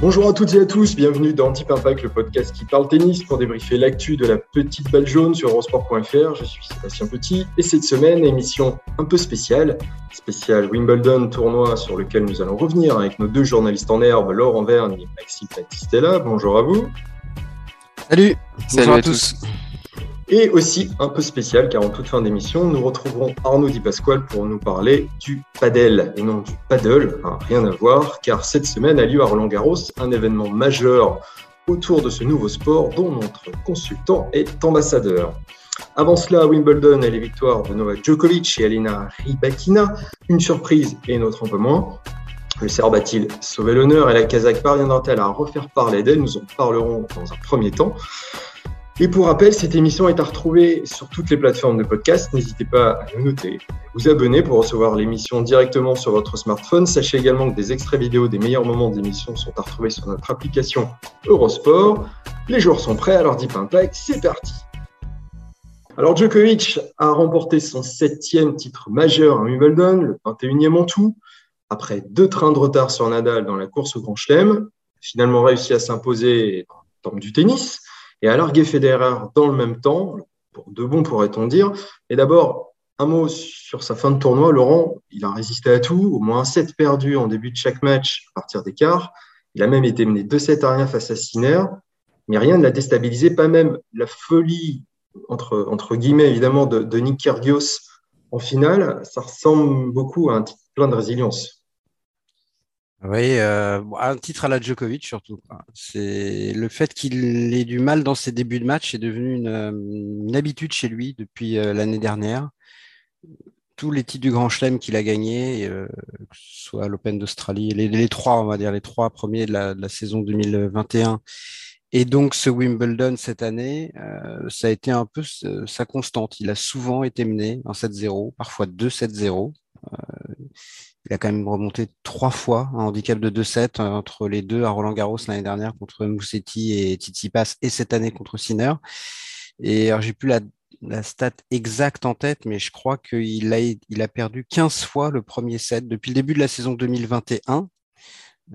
Bonjour à toutes et à tous, bienvenue dans Deep Impact, le podcast qui parle tennis pour débriefer l'actu de la petite balle jaune sur eurosport.fr. Je suis Sébastien Petit et cette semaine, émission un peu spéciale, spéciale Wimbledon, tournoi sur lequel nous allons revenir avec nos deux journalistes en herbe, Laurent Vergne et Maxime Battistella. Bonjour à vous. Salut, Salut bonjour à à tous. Et aussi un peu spécial car en toute fin d'émission, nous retrouverons Arnaud Di Pasquale pour nous parler du padel et non du paddle, hein, rien à voir, car cette semaine a lieu à Roland Garros un événement majeur autour de ce nouveau sport dont notre consultant est ambassadeur. Avant cela, Wimbledon et les victoires de Novak Djokovic et Alina Rybakina, une surprise et une autre un peu moins. Le Serbe a-t-il sauvé l'honneur et la Kazakh parviendra-t-elle à refaire parler d'elle? Nous en parlerons dans un premier temps. Et pour rappel, cette émission est à retrouver sur toutes les plateformes de podcast. N'hésitez pas à le noter, vous abonner pour recevoir l'émission directement sur votre smartphone. Sachez également que des extraits vidéo des meilleurs moments d'émission sont à retrouver sur notre application Eurosport. Les joueurs sont prêts, alors Deep Impact, c'est parti. Alors Djokovic a remporté son septième titre majeur à Wimbledon, le 21e en tout, après deux trains de retard sur Nadal dans la course au Grand Chelem. Finalement réussi à s'imposer dans le temps du tennis et à larguer Federer dans le même temps, de bon pourrait-on dire. Et d'abord, un mot sur sa fin de tournoi. Laurent, il a résisté à tout, au moins 7 perdus en début de chaque match à partir des quarts. Il a même été mené 2-7 à rien face à Sinner, mais rien ne l'a déstabilisé, pas même la folie, entre, entre guillemets évidemment, de, de Nick Kyrgios en finale. Ça ressemble beaucoup à un titre plein de résilience. Oui, euh, un titre à la Djokovic surtout. C'est le fait qu'il ait du mal dans ses débuts de match est devenu une, une habitude chez lui depuis euh, l'année dernière. Tous les titres du Grand Chelem qu'il a gagnés, euh, soit l'Open d'Australie, les, les, trois, on va dire les trois premiers de la, de la, saison 2021, et donc ce Wimbledon cette année, euh, ça a été un peu sa constante. Il a souvent été mené en 7-0, parfois 2-7-0. Il a quand même remonté trois fois un handicap de 2-7 entre les deux à Roland Garros l'année dernière contre Moussetti et Tsitsipas et cette année contre Sinner. Et alors j'ai plus la, la, stat exacte en tête, mais je crois qu'il a, il a perdu 15 fois le premier set depuis le début de la saison 2021,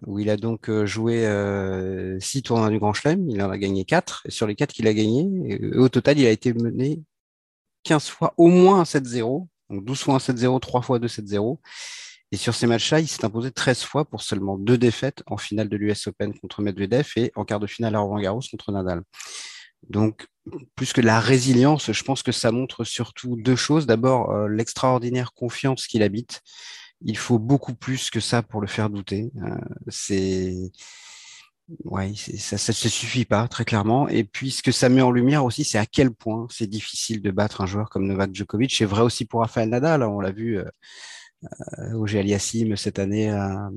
où il a donc joué euh, six tournois du Grand Chelem. Il en a gagné quatre, et sur les quatre qu'il a gagnés, au total, il a été mené 15 fois au moins un 7-0, donc 12 fois un 7-0, 3 fois 2 7-0. Et sur ces matchs-là, il s'est imposé 13 fois pour seulement deux défaites en finale de l'US Open contre Medvedev et en quart de finale à Roland Garros contre Nadal. Donc, plus que la résilience, je pense que ça montre surtout deux choses. D'abord, euh, l'extraordinaire confiance qu'il habite. Il faut beaucoup plus que ça pour le faire douter. Euh, c'est Ouais, ça, ça suffit pas très clairement. Et puis ce que ça met en lumière aussi, c'est à quel point c'est difficile de battre un joueur comme Novak Djokovic. C'est vrai aussi pour Rafael Nadal. On l'a vu. Euh, au Aliassim cette année à,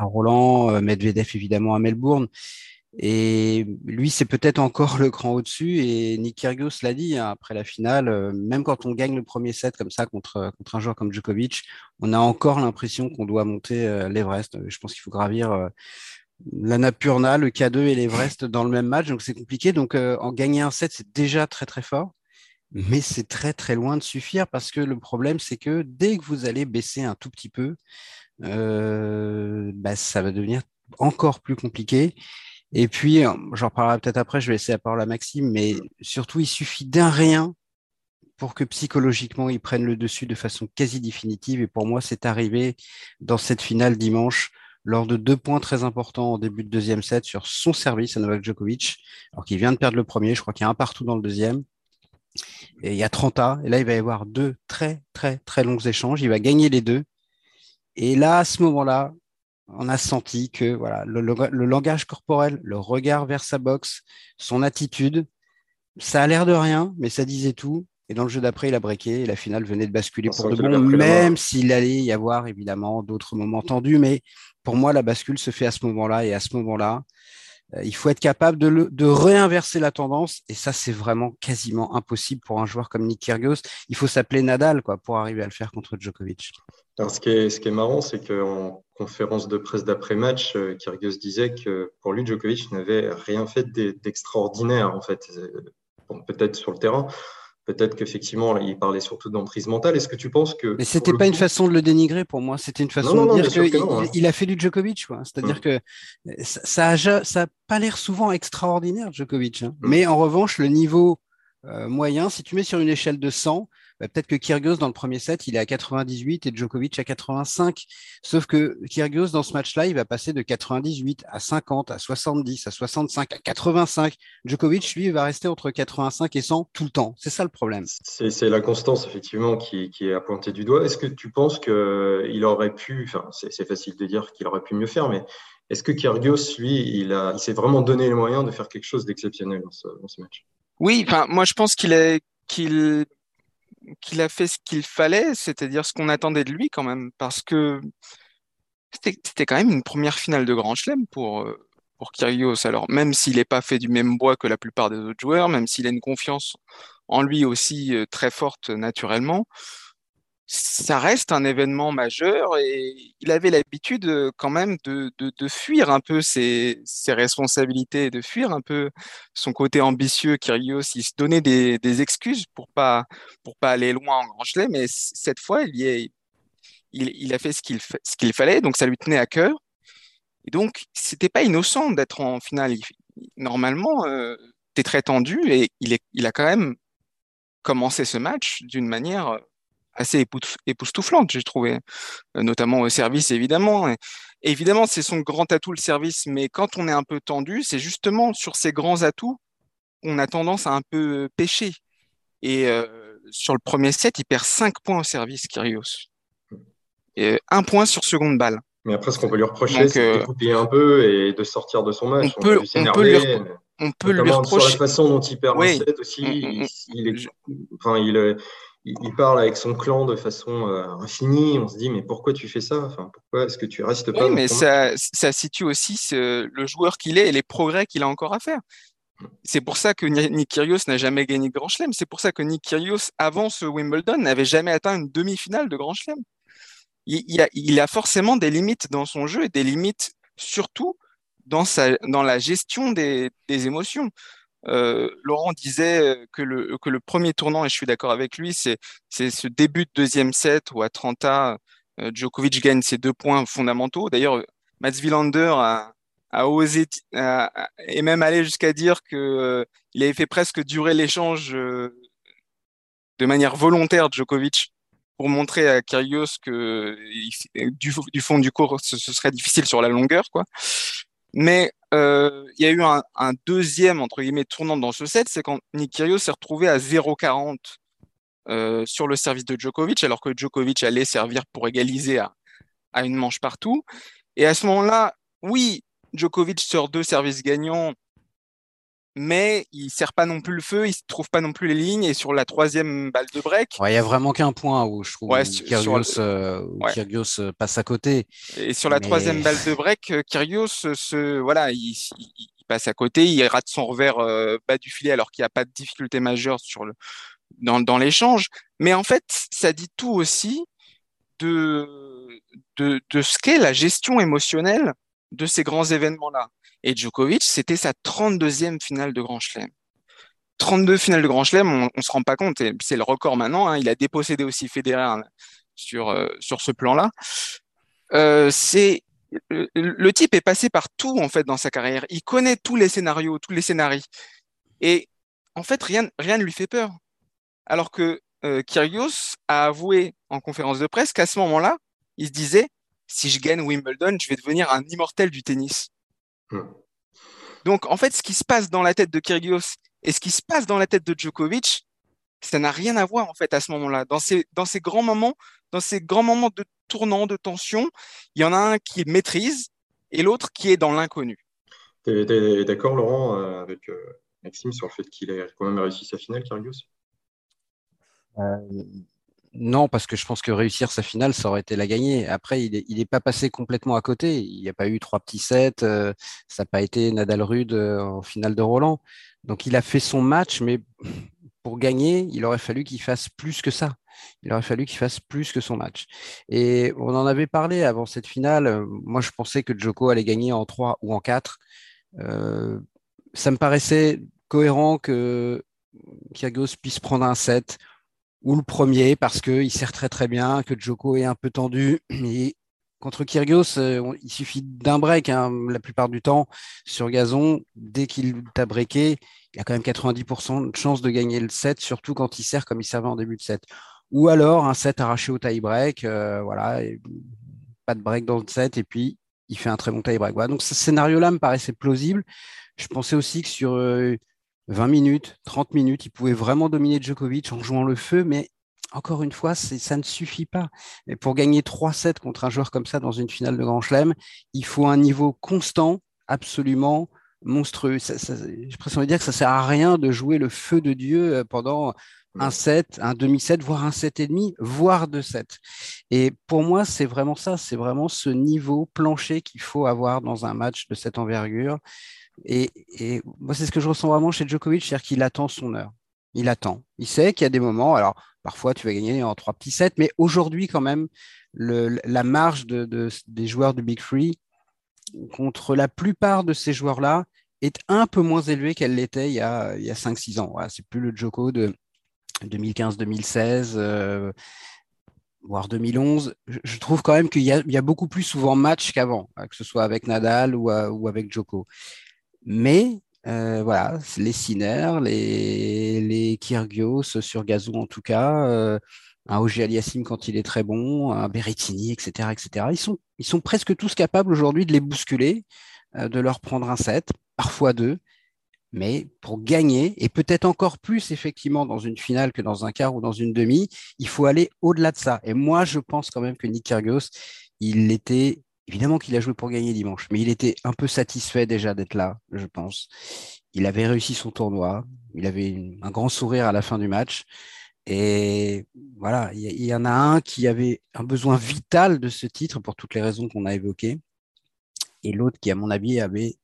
Roland, Medvedev évidemment à Melbourne. Et lui, c'est peut-être encore le cran au-dessus. Et Nick Kyrgios l'a dit hein, après la finale, même quand on gagne le premier set comme ça contre, un joueur comme Djokovic, on a encore l'impression qu'on doit monter l'Everest. Je pense qu'il faut gravir la Napurna, le K2 et l'Everest dans le même match. Donc c'est compliqué. Donc en gagner un set, c'est déjà très très fort mais c'est très très loin de suffire parce que le problème c'est que dès que vous allez baisser un tout petit peu, euh, bah, ça va devenir encore plus compliqué. Et puis, j'en reparlerai peut-être après, je vais laisser la parole à Maxime, mais surtout, il suffit d'un rien pour que psychologiquement, ils prennent le dessus de façon quasi définitive. Et pour moi, c'est arrivé dans cette finale dimanche lors de deux points très importants en début de deuxième set sur son service à Novak Djokovic, alors qu'il vient de perdre le premier, je crois qu'il y a un partout dans le deuxième. Et il y a 30 ans, et là, il va y avoir deux très, très, très longs échanges. Il va gagner les deux. Et là, à ce moment-là, on a senti que voilà, le, le, le, langage corporel, le regard vers sa boxe, son attitude, ça a l'air de rien, mais ça disait tout. Et dans le jeu d'après, il a breaké et la finale venait de basculer pour de a bon, même s'il allait y avoir évidemment d'autres moments tendus. Mais pour moi, la bascule se fait à ce moment-là. Et à ce moment-là, il faut être capable de, de réinverser la tendance. Et ça, c'est vraiment quasiment impossible pour un joueur comme Nick Kyrgios. Il faut s'appeler Nadal quoi, pour arriver à le faire contre Djokovic. Alors, ce qui est, ce qui marrant, c'est qu'en conférence de presse d'après-match, euh, Kyrgios disait que pour lui, Djokovic n'avait rien fait d'e- d'extraordinaire, en fait. Euh, peut-être sur le terrain, peut-être qu'effectivement, il parlait surtout d'emprise mentale. Est-ce que tu penses que. Mais c'était pas une façon de le dénigrer pour moi, c'était une façon non, non, de bien dire qu'il non, hein. il a fait du Djokovic. quoi. C'est-à-dire Mm. que euh, ça, ça a, ja- ça pas l'air souvent extraordinaire, Djokovic. hein. Mm. Mais en revanche, le niveau euh, moyen, si tu mets sur une échelle de 100, bah, peut-être que Kyrgios dans le premier set, il est à 98 et Djokovic à 85. Sauf que Kyrgios dans ce match-là, il va passer de 98 à 50, à 70, à 65, à 85. Djokovic, lui, va rester entre 85 et 100 tout le temps. C'est ça le problème. C'est la constance, effectivement, qui, qui est à pointer du doigt. Est-ce que tu penses qu'il aurait pu, enfin, c'est facile de dire qu'il aurait pu mieux faire, mais est-ce que Kyrgios, lui, il, a, il s'est vraiment donné les moyens de faire quelque chose d'exceptionnel dans ce, dans ce match? Oui, enfin, moi je pense qu'il est qu'il qu'il a fait ce qu'il fallait, c'est-à-dire ce qu'on attendait de lui quand même, parce que c'était quand même une première finale de Grand Chelem pour euh, pour Kyrgios. Alors même s'il n'est pas fait du même bois que la plupart des autres joueurs, même s'il a une confiance en lui aussi euh, très forte naturellement, ça reste un événement majeur et il avait l'habitude euh, quand même de, de, de fuir un peu ses, ses responsabilités, de fuir un peu son côté ambitieux. Kyrgios, il se donnait des, des excuses pour pas pour pas aller loin en Grand mais cette fois, il y est, il, a fait ce qu'il ce qu'il fallait, donc ça lui tenait à cœur. Et donc, c'était pas innocent d'être en finale. Normalement, euh, t'es très tendu et il est, il a quand même commencé ce match d'une manière euh, assez époustouf- époustouflante, j'ai trouvé, Euh, notamment au service, évidemment. Et, évidemment, c'est son grand atout, le service, mais quand on est un peu tendu, c'est justement sur ces grands atouts qu'on a tendance à un peu pêcher. Et euh, sur le premier set, il perd 5 points au service, Kyrgios. Et un point sur seconde balle. Mais après, ce qu'on peut lui reprocher, c'est de euh, découpiller un peu et de sortir de son match. on peut- on peut lui repro- mais On peut lui notamment sur la reprocher. façon dont il perd Oui. set aussi. Mm, mm, il, mm. il est, Je- enfin, il, euh, il, parle avec son clan de façon euh, infinie. On se dit, mais pourquoi tu fais ça? Enfin, Pourquoi est-ce que tu restes pas Oui, mais ça, ça situe aussi ce- le joueur qu'il est et les progrès qu'il a encore à faire. C'est pour ça que Ni- Nick Kyrgios n'a jamais gagné de Grand Chelem. C'est pour ça que Nick Kyrgios, avant ce Wimbledon, n'avait jamais atteint une demi-finale de Grand Chelem. Il, il a, il a forcément des limites dans son jeu et des limites surtout dans, sa, dans la gestion des, des émotions. Euh, Laurent disait euh, que le, que le premier tournant, et je suis d'accord avec lui, c'est ce début de deuxième set où à 30 euh, Djokovic gagne ses deux points fondamentaux. D'ailleurs, Mats Wilander a, a osé a- a- et même allé jusqu'à dire que euh, avait fait presque durer l'échange euh, de manière volontaire Djokovic pour montrer à Kyrgios que il- du, du fond du cours ce, ce serait difficile sur la longueur quoi. Mais euh, il y a eu un, deuxième entre guillemets tournant dans ce set, c'est quand Nick s'est retrouvé à 0,40 euh, sur le service de Djokovic, alors que Djokovic allait servir pour égaliser à, à une manche partout. Et à ce moment-là, oui, Djokovic sort deux services gagnants, mais il sert pas non plus le feu, il ne trouve pas non plus les lignes. Et sur la troisième balle de break, Ouais, Il y a vraiment qu'un point où je trouve Ouais, où sur- Kyrgios, sur euh, où Ouais. Kyrgios, euh, passe à côté. et sur la Mais- troisième balle de break, euh, Kyrgios se, voilà, il, il- il passe à côté, il rate son revers euh, bas du filet alors qu'il n'y a pas de difficulté majeure sur le, dans, dans l'échange. Mais en fait, ça dit tout aussi de, de, de ce qu'est la gestion émotionnelle de ces grands événements-là. Et Djokovic, c'était sa 32e finale de Grand Chelem. 32 finales de Grand Chelem, on, on se rend pas compte, c'est le record maintenant, hein, il a dépossédé aussi Federer hein, sur, euh, sur ce plan-là. Euh, le, type est passé par tout en fait dans sa carrière. Il connaît tous les scénarios, tous les scénarios. Et en fait, rien, rien ne lui fait peur. Alors que euh, Kyrgios a avoué en conférence de presse qu'à ce moment-là, il se disait si je gagne Wimbledon, je vais devenir un immortel du tennis. Hmm. Donc, en fait, ce qui se passe dans la tête de Kyrgios et ce qui se passe dans la tête de Djokovic, ça n'a rien à voir en fait à ce moment-là. Dans ces, dans ces grands moments, dans ces grands moments de tournant, de tension, il y en a un qui maîtrise et l'autre qui est dans l'inconnu. T'es, t'es d'accord, Laurent, euh, avec, euh, Maxime, sur le fait qu'il ait quand même réussi sa finale, Kyrgios? Non, parce que je pense que réussir sa finale, ça aurait été la gagner. Après, il n'est est pas passé complètement à côté. Il n'y a pas eu trois petits sets. Euh, ça n'a pas été Nadal Rude euh, en finale de Roland. Donc, il a fait son match, mais pour gagner, il aurait fallu qu'il fasse plus que ça. Il aurait fallu qu'il fasse plus que son match. Et on en avait parlé avant cette finale. Moi, je pensais que Joko allait gagner en 3 ou en 4. Euh, ça me paraissait cohérent que Kyrgios puisse prendre un set ou le premier parce qu'il sert très très bien, que Joko est un peu tendu. Et contre Kyrgios, euh, il suffit d'un break hein, la plupart du temps sur gazon. Dès qu'il t'a breaké, il a quand même 90% de chance de gagner le set, surtout quand il sert comme il servait en début de set. Ou alors un set arraché au tie break, euh, voilà, pas de break dans le set et puis il fait un très bon tie break. Voilà. Donc ce scénario-là me paraissait plausible. Je pensais aussi que sur euh, 20 minutes, 30 minutes, il pouvait vraiment dominer Djokovic en jouant le feu, mais encore une fois, ça ne suffit pas. Et pour gagner 3-7 contre un joueur comme ça dans une finale de Grand Chelem, il faut un niveau constant, absolument monstrueux. J'ai l'impression de dire que ça sert à rien de jouer le feu de Dieu euh, pendant un set, un demi-set, voire un set et demi, voire deux sets. Et pour moi, c'est vraiment ça, c'est vraiment ce niveau plancher qu'il faut avoir dans un match de cette envergure. Et, moi, c'est ce que je ressens vraiment chez Djokovic, c'est-à-dire qu'il attend son heure. Il attend. Il sait qu'il y a des moments, alors parfois tu vas gagner en trois petits sets, mais aujourd'hui, quand même, la marge des joueurs du Big Free contre la plupart de ces joueurs-là est un peu moins élevée qu'elle l'était il y a, a 5-6 ans. c'est plus le Djoko de 2015-2016. Euh, voire 2011, je trouve quand même qu'il y, a beaucoup plus souvent match qu'avant, que ce soit avec Nadal ou, euh, ou avec Djoko. Mais euh, voilà, les Sinner, les, les Kyrgios sur gazou en tout cas, euh, un Auger Aliassim quand il est très bon, un Berrettini, etc., etc. Ils sont, ils sont presque tous capables aujourd'hui de les bousculer, euh, de leur prendre un set, parfois deux. Mais pour gagner, et peut-être encore plus effectivement dans une finale que dans un quart ou dans une demi, il faut aller au-delà de ça. Et moi, je pense quand même que Nick Kyrgios, il était Évidemment qu'il a joué pour gagner dimanche, mais il était un peu satisfait déjà d'être là, je pense. Il avait réussi son tournoi, il avait un grand sourire à la fin du match. Et voilà, il y, en a un qui avait un besoin vital de ce titre pour toutes les raisons qu'on a évoquées, et l'autre qui, à mon avis, avait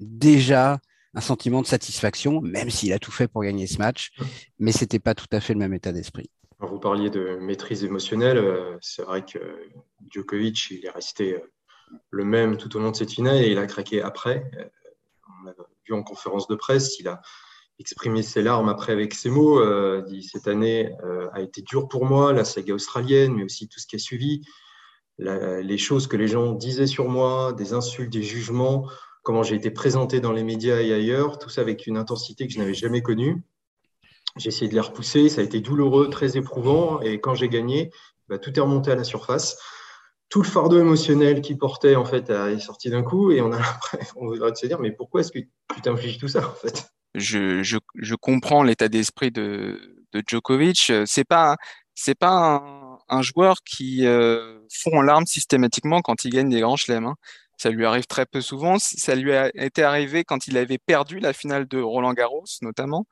déjà un sentiment de satisfaction, même s'il a tout fait pour gagner ce match, mais c'était pas tout à fait le même état d'esprit. Vous parliez de maîtrise émotionnelle. Euh, c'est vrai que Djokovic, il est resté euh, le même tout au long de cette finale et il a craqué après. Euh, on l'a vu en conférence de presse, il a exprimé ses larmes après avec ses mots. Euh, dit cette année euh, a été dure pour moi, la saga australienne, mais aussi tout ce qui a suivi, les choses que les gens disaient sur moi, des insultes, des jugements, comment j'ai été présenté dans les médias et ailleurs, tout ça avec une intensité que je n'avais jamais connue. J'ai essayé de les repousser, ça a été douloureux, très éprouvant, et quand j'ai gagné, bah, tout est remonté à la surface tout le fardeau émotionnel qu'il portait en fait est sorti d'un coup et on a on voudrait se dire mais pourquoi est-ce que tu t'infliges tout ça en fait? Je, je, je comprends l'état d'esprit de, de Djokovic. C'est pas c'est pas un, un, joueur qui euh, fond en larmes systématiquement quand il gagne des grands chelems hein. ça lui arrive très peu souvent. Ça lui a été arrivé quand il avait perdu la finale de Roland Garros notamment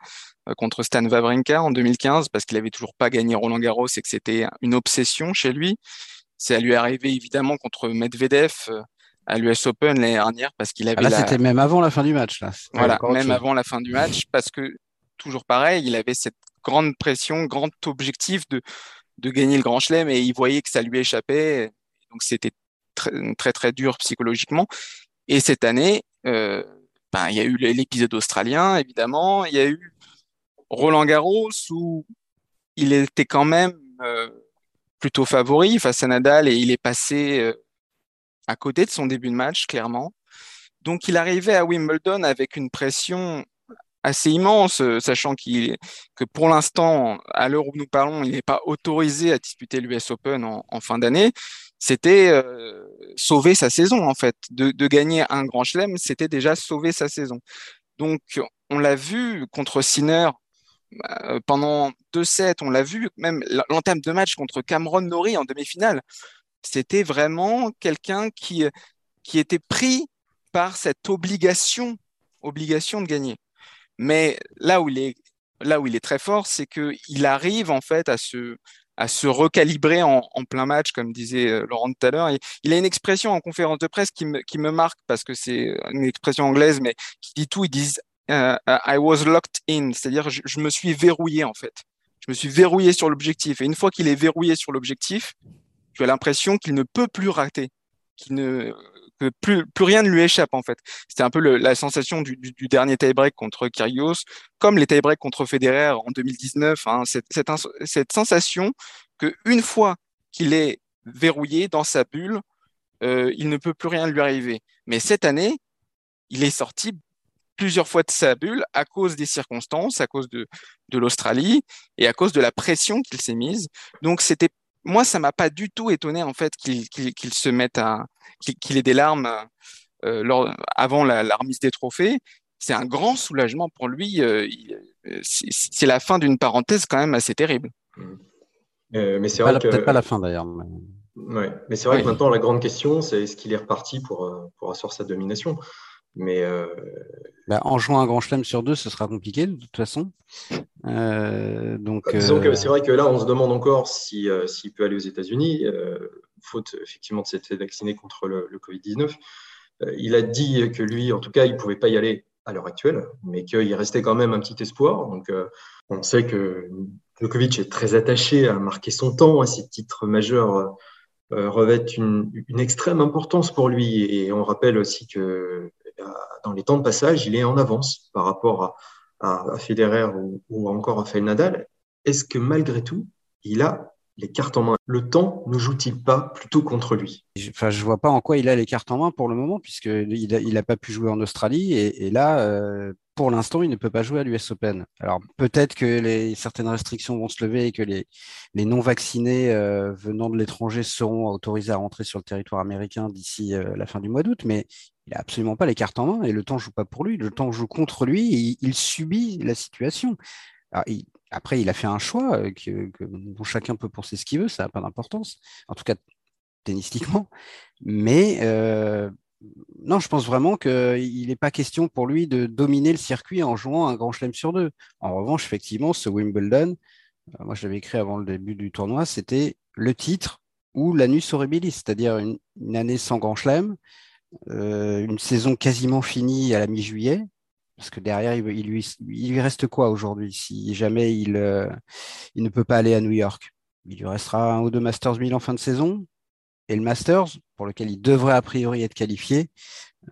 euh, contre Stan Wawrinka en 2015 parce qu'il avait toujours pas gagné Roland Garros et que c'était une obsession chez lui c'est à lui arriver évidemment contre Medvedev euh, à l'US Open l'année dernière parce qu'il avait. Ah, là, c'était même avant la fin du match. Là. Voilà, même avant la fin du match parce que toujours pareil, il avait cette grande pression, grand objectif de de gagner le Grand Chelem et il voyait que ça lui échappait. Donc c'était très très très dur psychologiquement. Et cette année, euh, ben, il y a eu l'épisode australien évidemment, il y a eu Roland Garros où il était quand même euh, plutôt favori face à Nadal et il est passé euh, à côté de son début de match, clairement. Donc il arrivait à Wimbledon avec une pression assez immense, euh, sachant que pour l'instant, à l'heure où nous parlons, il n'est pas autorisé à disputer l'US Open en, fin d'année. C'était euh, sauver sa saison en fait. De, gagner un Grand Chelem, c'était déjà sauver sa saison. Donc on l'a vu contre Sinner pendant deux sets, on l'a vu, même l'entame de match contre Cameron Norrie en demi-finale, c'était vraiment quelqu'un qui, qui était pris par cette obligation, obligation de gagner. Mais là où il est, là où il est très fort, c'est qu'il arrive en fait à se, à se recalibrer en, en plein match, comme disait euh, Laurent tout à l'heure. Il a une expression en conférence de presse qui me, qui me marque parce que c'est une expression anglaise, mais qui dit tout. Ils disent uh, I was locked in, c'est-à-dire je, je, me suis verrouillé en fait. Je me suis verrouillé sur l'objectif. Et une fois qu'il est verrouillé sur l'objectif, tu as l'impression qu'il ne peut plus rater, qu'il ne que plus, plus rien ne lui échappe en fait. C'était un peu le, la sensation du, du, du dernier tie-break contre Kyrgios, comme les tie-breaks contre Federer en 2019. Hein, cette, cette, cette, sensation que une fois qu'il est verrouillé dans sa bulle, euh, il ne peut plus rien lui arriver. Mais cette année, il est sorti plusieurs fois de sa bulle à cause des circonstances, à cause de, de l'Australie et à cause de la pression qu'il s'est mise. Donc c'était moi, ça m'a pas du tout étonné en fait qu'il qu qu se mette à qu'il ait des larmes euh, lors, avant la, la, remise des trophées. C'est un grand soulagement pour lui. Euh, c'est la fin d'une parenthèse quand même assez terrible. Euh, mais c'est vrai peut-être pas la fin d'ailleurs. Mais... Ouais, mais c'est vrai oui. que maintenant la grande question, c'est est-ce qu'il est reparti pour pour assurer sa domination? Mais euh... bah, en jouant un grand chelem sur deux, ce sera compliqué de toute façon. Euh, donc, bah, disons que c'est vrai que là, on se demande encore s'il si, peut aller aux États-Unis, faute effectivement de s'être fait vacciner contre le, le Covid-19. il a dit que lui, en tout cas, il ne pouvait pas y aller à l'heure actuelle, mais qu'il restait quand même un petit espoir. Donc, on sait que Djokovic est très attaché à marquer son temps, à ses titres majeurs euh, revêtent une, une, extrême importance pour lui. Et on rappelle aussi que dans les temps de passage, il est en avance par rapport à, Federer ou, encore à Rafael Nadal. Est-ce que malgré tout, il a les cartes en main? Le temps ne joue-t-il pas plutôt contre lui? Enfin, je vois pas en quoi il a les cartes en main pour le moment, puisqu'il n'a il pas pu jouer en Australie. Et, là, euh, pour l'instant, il ne peut pas jouer à l'US Open. Alors peut-être que certaines restrictions vont se lever et que les, non-vaccinés euh, venant de l'étranger seront autorisés à rentrer sur le territoire américain d'ici euh, la fin du mois d'août, mais il n'a absolument pas les cartes en main et le temps joue pas pour lui, le temps joue contre lui et il, subit la situation. Après, il a fait un choix euh, dont chacun peut penser ce qu'il veut, ça n'a pas d'importance, en tout cas tennistiquement, mais euh, non, je pense vraiment qu'il n'est pas question pour lui de dominer le circuit en jouant un grand chelem sur deux. En revanche, effectivement, ce Wimbledon, euh, moi je l'avais écrit avant le début du tournoi, c'était le titre ou l'anus horribilis, c'est-à-dire une, une, année sans grand chelem, euh, une saison quasiment finie à la mi-juillet, parce que derrière, il, lui, il lui reste quoi aujourd'hui si jamais il, euh, il ne peut pas aller à New York? Il lui restera un ou deux Masters 1000 en fin de saison, et le Masters, pour lequel il devrait a priori être qualifié,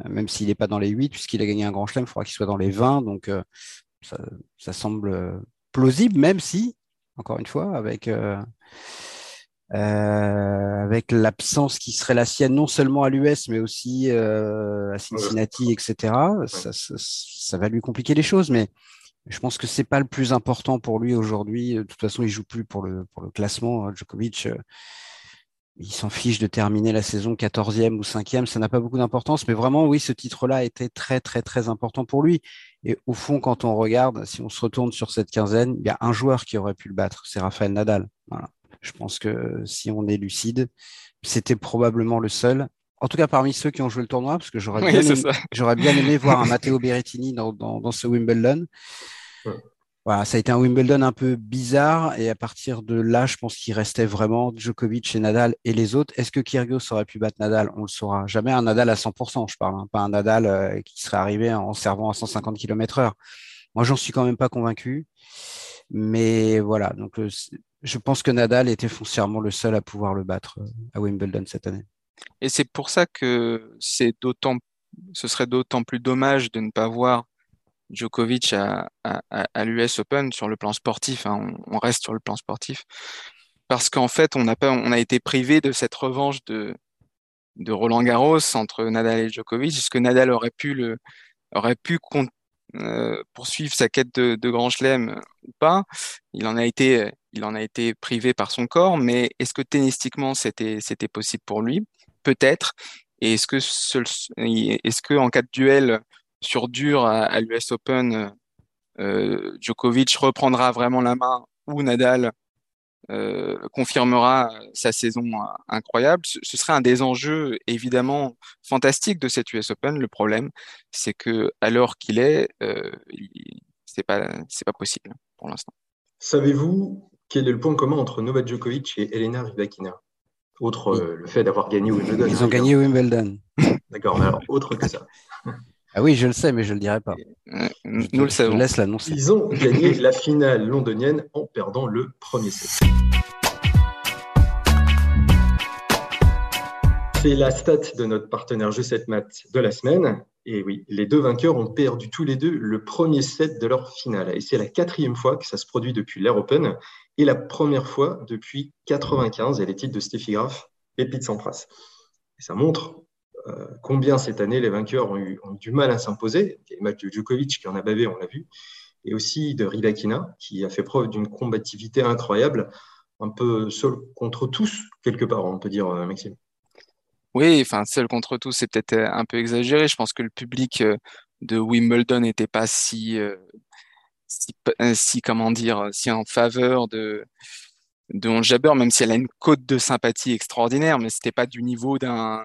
euh, même s'il n'est pas dans les 8, puisqu'il a gagné un grand chelem, il faudra qu'il soit dans les 20. Donc, euh, ça, semble plausible, même si, encore une fois, avec, euh, avec l'absence qui serait la sienne, non seulement à l'US, mais aussi à Cincinnati, etc., ça, ça, ça, va lui compliquer les choses. Mais je pense que c'est pas le plus important pour lui aujourd'hui. De toute façon, il joue plus pour le, pour le classement. Djokovic il s'en fiche de terminer la saison 14e ou 5e, ça n'a pas beaucoup d'importance, mais vraiment, oui, ce titre-là était très, très, très important pour lui. Et au fond, quand on regarde, si on se retourne sur cette quinzaine, il y a un joueur qui aurait pu le battre, c'est Raphaël Nadal. Voilà. Je pense que si on est lucide, c'était probablement le seul. En tout cas, parmi ceux qui ont joué le tournoi, parce que j'aurais oui, bien, aimé, bien aimé voir un Matteo Berrettini dans, dans, dans ce Wimbledon. Ouais. Voilà, ça a été un Wimbledon un peu bizarre et à partir de là, je pense qu'il restait vraiment Djokovic et Nadal et les autres. Est-ce que Kyrgios aurait pu battre Nadal? On le saura jamais. Un Nadal à 100%, je parle, hein, pas un Nadal euh, qui serait arrivé en servant à 150 km/h. Moi, j'en suis quand même pas convaincu. Mais voilà, donc euh, je pense que Nadal était foncièrement le seul à pouvoir le battre euh, à Wimbledon cette année. Et c'est pour ça que c'est d'autant, ce serait d'autant plus dommage de ne pas voir Djokovic à, l'US Open sur le plan sportif. Hein, on, on, reste sur le plan sportif parce qu'en fait, on a pas, on a été privé de cette revanche de de Roland Garros entre Nadal et Djokovic. Est-ce que Nadal aurait pu le aurait pu euh, poursuivre sa quête de, de Grand Chelem ou pas? Il en a été il en a été privé par son corps, mais est-ce que tennistiquement c'était possible pour lui? Peut-être. Et est-ce que en cas de duel sur dur à, l'US Open, euh, Djokovic reprendra vraiment la main ou Nadal euh, confirmera sa saison incroyable? Ce, serait un des enjeux évidemment fantastiques de cette US Open. Le problème, c'est que à l'heure qu'il est, euh, c'est pas, c'est pas possible pour l'instant. Savez-vous quel est le point commun entre Novak Djokovic et Elena Rybakina? Autre euh, le fait d'avoir gagné Wimbledon. Ils ont gagné Wimbledon. D'accord, mais alors autre que ça. Ah oui, je le sais, mais je ne le dirai pas. Euh, te- Nous le savons. laisse l'annoncer. Ils ont gagné la finale londonienne en perdant le premier set. C'est la stat de notre partenaire Jeu 7 Math de la semaine. Et oui, les deux vainqueurs ont perdu tous les deux le premier set de leur finale. Et c'est la quatrième fois que ça se produit depuis l'Air Open et la première fois depuis 95 et les titres de Steffi Graf et Pete Sampras. Et ça montre euh, combien cette année les vainqueurs ont eu, du mal à s'imposer. Il y a matchs de Djokovic qui en a bavé, on l'a vu, et aussi de Rybakina qui a fait preuve d'une combativité incroyable, un peu seul contre tous quelque part, on peut dire, euh, Maxime. Oui, enfin, seul contre tous, c'est peut-être euh, un peu exagéré. Je pense que le public de Wimbledon n'était pas si, si, euh, si, comment dire, si en faveur de, de Jabeur, même si elle a une cote de sympathie extraordinaire, mais c'était pas du niveau d'un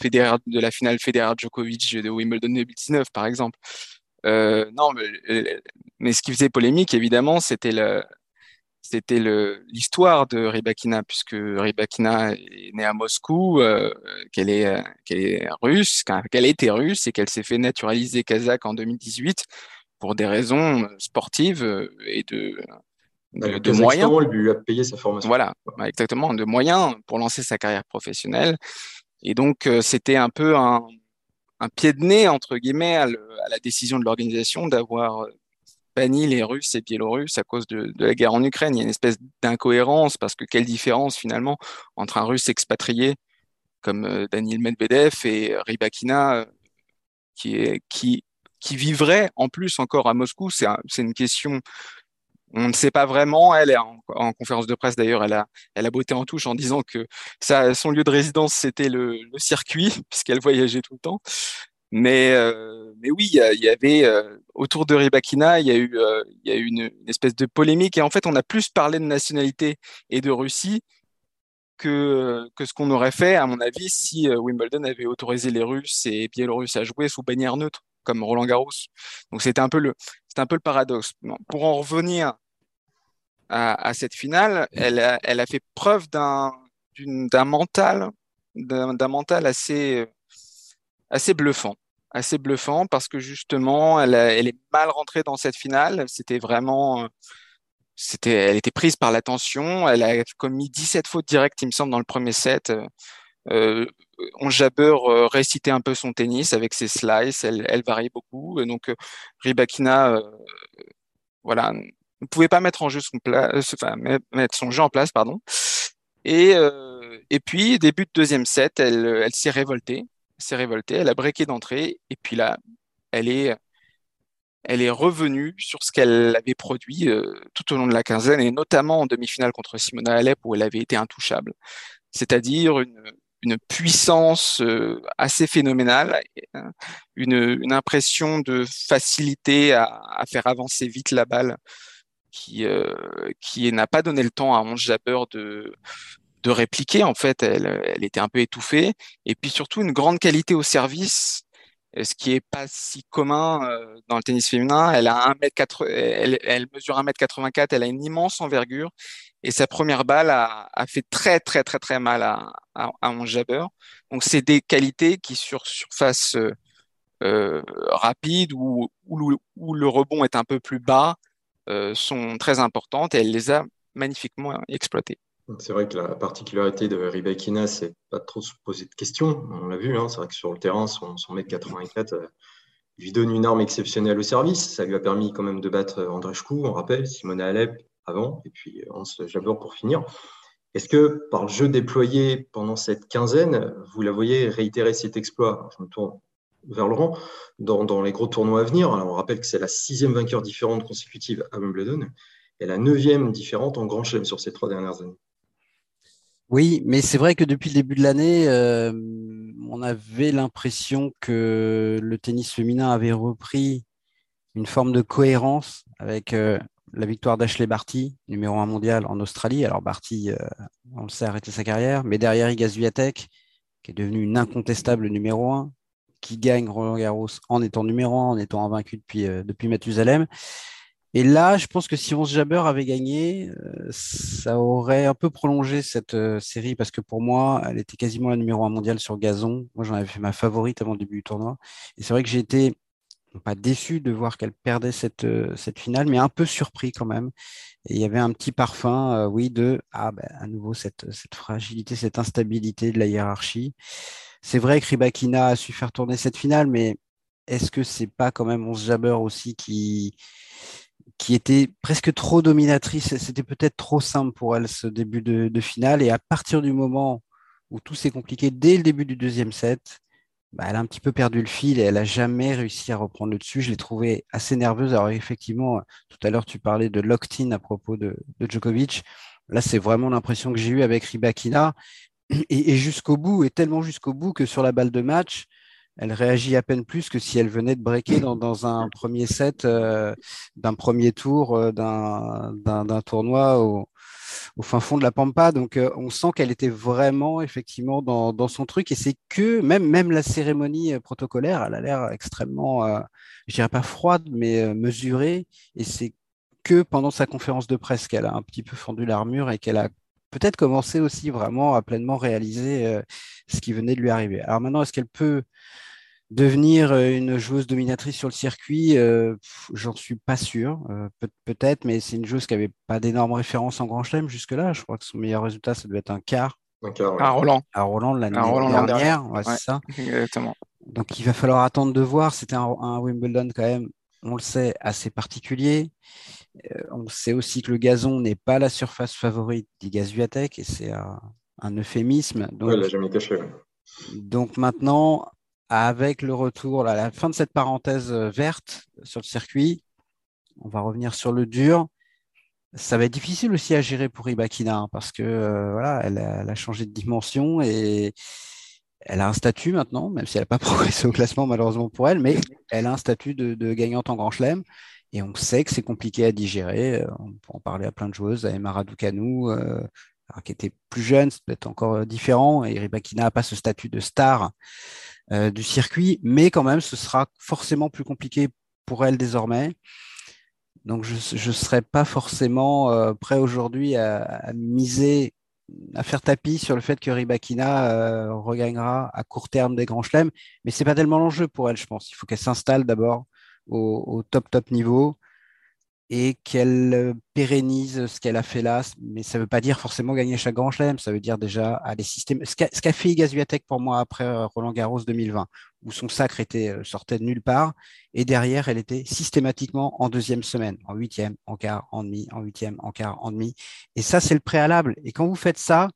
Federer, de la finale Federer-Djokovic de Wimbledon 2019, par exemple. Euh, non, mais, euh, mais ce qui faisait polémique, évidemment, c'était le, c'était l'histoire de Rybakina, puisque Rybakina est née à Moscou, euh, qu'elle est, euh, qu'elle est russe, qu'elle était russe et qu'elle s'est fait naturaliser kazakh en 2018 pour des raisons euh, sportives euh, et de, de, moyens. Kazakhstan lui a payé sa formation. Voilà, exactement, de moyens pour lancer sa carrière professionnelle. Et donc, euh, c'était un peu un, un pied de nez, entre guillemets, à, le- à la décision de l'organisation d'avoir banni les Russes et Biélorusses à cause de, de la guerre en Ukraine. Il y a une espèce d'incohérence, parce que quelle différence finalement entre un Russe expatrié comme Daniil Medvedev et Rybakina qui, est, qui, qui vivrait en plus encore à Moscou. C'est un- c'est une question on ne sait pas vraiment. Elle est en, en conférence de presse d'ailleurs, elle a, elle a botté en touche en disant que son lieu de résidence c'était le, circuit puisqu'elle voyageait tout le temps. Mais, euh, mais oui, il y, avait euh, autour de Rybakina, il y a eu, euh, y a eu une, une espèce de polémique et en fait on a plus parlé de nationalité et de Russie que, que ce qu'on aurait fait, à mon avis, si Wimbledon avait autorisé les Russes et Biélorusses à jouer sous bannière neutre, comme Roland Garros. Donc c'était un peu le, un peu le paradoxe. Pour en revenir à, cette finale, elle a, elle a fait preuve d'un, mental, d'un, mental assez, assez bluffant. Assez bluffant parce que justement, elle, elle est mal rentrée dans cette finale. C'était vraiment, c'était, elle était prise par la tension. Elle a commis 17 fautes directes, il me semble, dans le premier set. Euh, on Jabeur euh, récitait un peu son tennis avec ses slices. Elle, elle variait beaucoup. Et donc, euh, Rybakina, euh, voilà, ne pouvait pas mettre en jeu son enfin, met- mettre son jeu en place, pardon. Et, et puis, début de deuxième set, elle, elle s'est révoltée. S'est révoltée, elle a breaké d'entrée. Et puis là, elle est, elle est revenue sur ce qu'elle avait produit euh, tout au long de la quinzaine, et notamment en demi-finale contre Simona Halep, où elle avait été intouchable. C'est-à-dire une, une puissance euh, assez phénoménale, euh, une, une impression de facilité à, à faire avancer vite la balle qui, euh, qui n'a pas donné le temps à Ons Jabeur de, de répliquer. En fait, elle, elle était un peu étouffée. Et puis surtout, une grande qualité au service, ce qui est pas si commun euh, dans le tennis féminin. Elle a 1m4, elle, elle mesure 1m84, elle a une immense envergure. Et sa première balle a, a fait très, très, très, très mal à, à, à Jabeur. Donc, c'est des qualités qui, sur surface euh, euh, rapide où, où le rebond est un peu plus bas, euh, sont très importantes et elle les a magnifiquement exploitées. C'est vrai que la particularité de Rybakina, c'est pas trop se poser de questions. On l'a vu, hein, c'est vrai que sur le terrain, son, son mètre 84 euh, lui donne une arme exceptionnelle au service. Ça lui a permis quand même de battre Andreescu, on rappelle, Simona Halep avant, et puis Hans Jabeur pour finir. Est-ce que par le jeu déployé pendant cette quinzaine, vous la voyez réitérer cet exploit? Je me tourne vers Laurent, dans, dans les gros tournois à venir. Alors, on rappelle que c'est la sixième vainqueur différente consécutive à Wimbledon et la neuvième différente en Grand Chelem sur ces trois dernières années. Oui, mais c'est vrai que depuis le début de l'année, euh, on avait l'impression que le tennis féminin avait repris une forme de cohérence avec euh, la victoire d'Ashley Barty, numéro un mondial en Australie. Alors Barty, euh, on le sait, a arrêté sa carrière, mais derrière Iga Swiatek, qui est devenue une incontestable numéro un, qui gagne Roland Garros en étant numéro un, en étant invaincu depuis, euh, depuis Mathusalem. Et là, je pense que si Onze Jabber avait gagné, euh, ça aurait un peu prolongé cette euh, série parce que pour moi, elle était quasiment la numéro un mondiale sur gazon. Moi, j'en avais fait ma favorite avant le début du tournoi. Et c'est vrai que j'ai été pas déçu de voir qu'elle perdait cette, euh, cette finale, mais un peu surpris quand même. Et il y avait un petit parfum, oui, de ah, ben, à nouveau cette, cette fragilité, cette instabilité de la hiérarchie. C'est vrai que Ribakina a su faire tourner cette finale, mais est-ce que c'est pas quand même Onze Jabber aussi qui qui était presque trop dominatrice. C'était peut-être trop simple pour elle ce début de, finale. Et à partir du moment où tout s'est compliqué dès le début du deuxième set, bah, elle a un petit peu perdu le fil et elle n'a jamais réussi à reprendre le dessus. Je l'ai trouvée assez nerveuse. Alors effectivement, tout à l'heure, tu parlais de locked-in à propos de, Djokovic. Là, c'est vraiment l'impression que j'ai eue avec Ribakina. Et, et jusqu'au bout, et tellement jusqu'au bout que sur la balle de match, elle réagit à peine plus que si elle venait de breaker dans, un premier set euh, d'un premier tour euh, d'un tournoi au, fin fond de la Pampa. Donc euh, on sent qu'elle était vraiment effectivement dans, son truc et c'est que même, même la cérémonie protocolaire, elle a l'air extrêmement, je dirais pas froide, mais mesurée. Et c'est que pendant sa conférence de presse qu'elle a un petit peu fendu l'armure et qu'elle a peut-être commencé aussi vraiment à pleinement réaliser ce qui venait de lui arriver. Alors maintenant, est-ce qu'elle peut Devenir euh, une joueuse dominatrice sur le circuit, euh, j'en suis pas sûr. Euh, peut-être, mais c'est une joueuse qui avait pas d'énormes références en Grand Chelem jusque-là. Je crois que son meilleur résultat, ça devait être un quart. Un quart À Roland. À Roland l'année dernière. c'est ça. Exactement. Donc il va falloir attendre de voir. C'était un, Wimbledon quand même, on le sait, assez particulier. on sait aussi que le gazon n'est pas la surface favorite d'Igaz et c'est un, euphémisme. Donc, l'a jamais caché. Donc maintenant, avec le retour, à la fin de cette parenthèse euh, verte sur le circuit, on va revenir sur le dur. Ça va être difficile aussi à gérer pour Ibakina hein, parce que euh, voilà, elle a, changé de dimension et elle a un statut maintenant, même si elle n'a pas progressé au classement malheureusement pour elle, mais elle a un statut de, gagnante en Grand Chelem et on sait que c'est compliqué à digérer. Euh, on peut en parler à plein de joueuses, à Emma Raducanu, qui était plus jeune, c'est peut-être encore différent, et Ribakina n'a pas ce statut de star euh, du circuit, mais quand même, ce sera forcément plus compliqué pour elle désormais. Donc, je ne serais pas forcément euh, prêt aujourd'hui à, miser, à faire tapis sur le fait que Ribakina euh, regagnera à court terme des grands chelems, mais c'est pas tellement l'enjeu pour elle, je pense. Il faut qu'elle s'installe d'abord au, au, top, top niveau et qu'elle euh, pérennise ce qu'elle a fait là. Mais ça ne veut pas dire forcément gagner chaque grand chelem, ça veut dire déjà aller système. Ce qu'a fait Igazuatek pour moi après euh, Roland Garros 2020, où son sacre était, euh, sortait de nulle part, et derrière, elle était systématiquement en deuxième semaine, en huitième, en quart, en demi, en huitième, en quart, en demi. Et ça, c'est le préalable. Et quand vous faites ça,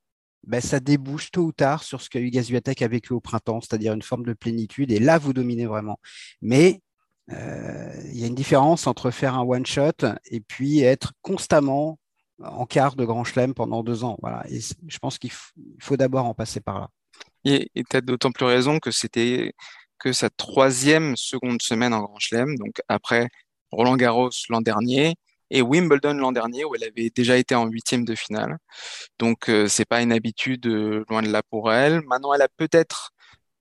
ben, ça débouche tôt ou tard sur ce que Igazuatek a vécu au printemps, c'est-à-dire une forme de plénitude. Et là, vous dominez vraiment. Mais il y a une différence entre faire un one-shot et puis être constamment en quart de Grand Chelem pendant deux ans. Voilà. Je pense qu'il faut d'abord en passer par là. Et tu as d'autant plus raison que c'était que sa troisième seconde semaine en Grand Chelem, donc après Roland Garros l'an dernier et Wimbledon l'an dernier où elle avait déjà été en huitième de finale. Donc euh, c'est pas une habitude euh, loin de là pour elle. Maintenant elle a peut-être